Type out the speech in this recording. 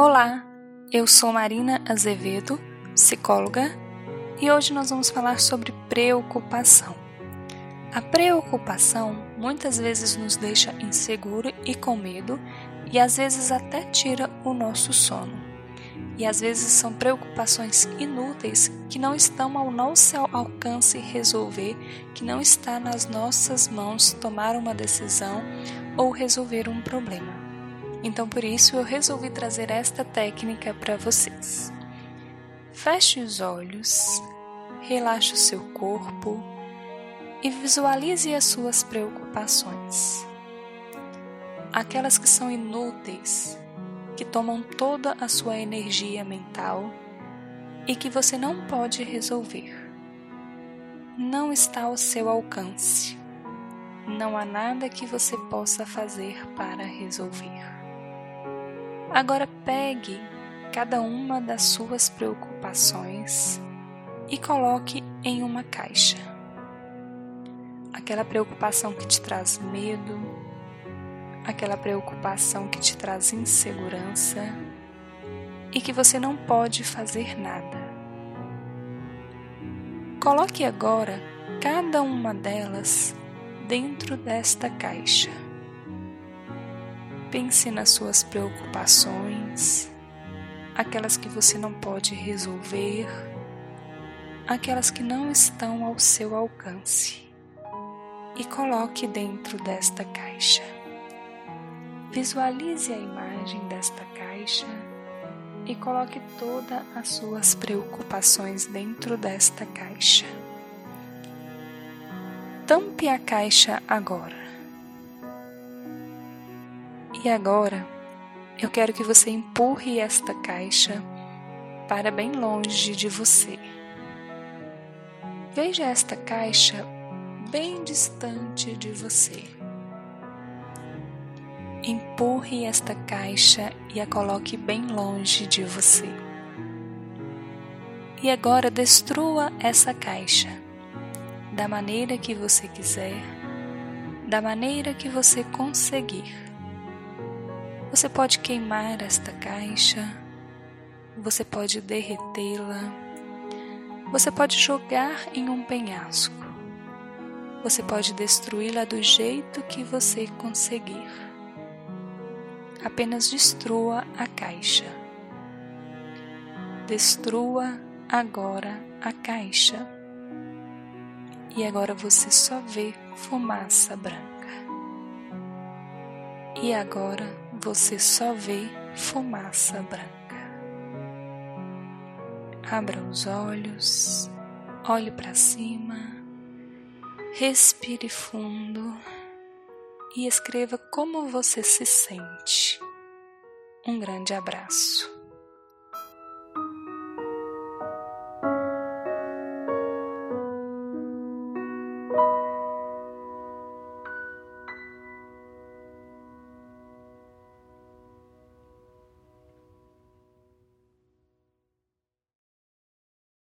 Olá, eu sou Marina Azevedo, psicóloga, e hoje nós vamos falar sobre preocupação. A preocupação muitas vezes nos deixa inseguro e com medo, e às vezes até tira o nosso sono. E às vezes são preocupações inúteis que não estão ao nosso alcance resolver, que não está nas nossas mãos tomar uma decisão ou resolver um problema. Então por isso eu resolvi trazer esta técnica para vocês. Feche os olhos, relaxe o seu corpo e visualize as suas preocupações. Aquelas que são inúteis, que tomam toda a sua energia mental e que você não pode resolver. Não está ao seu alcance. Não há nada que você possa fazer para resolver. Agora pegue cada uma das suas preocupações e coloque em uma caixa. Aquela preocupação que te traz medo, aquela preocupação que te traz insegurança e que você não pode fazer nada. Coloque agora cada uma delas dentro desta caixa. Pense nas suas preocupações, aquelas que você não pode resolver, aquelas que não estão ao seu alcance, e coloque dentro desta caixa. Visualize a imagem desta caixa e coloque todas as suas preocupações dentro desta caixa. Tampe a caixa agora. E agora, eu quero que você empurre esta caixa para bem longe de você. Veja esta caixa bem distante de você. Empurre esta caixa e a coloque bem longe de você. E agora destrua essa caixa da maneira que você quiser, da maneira que você conseguir. Você pode queimar esta caixa, você pode derretê-la, você pode jogar em um penhasco, você pode destruí-la do jeito que você conseguir. Apenas destrua a caixa. Destrua agora a caixa e agora você só vê fumaça branca. E agora você só vê fumaça branca. Abra os olhos, olhe para cima, respire fundo e escreva como você se sente. Um grande abraço.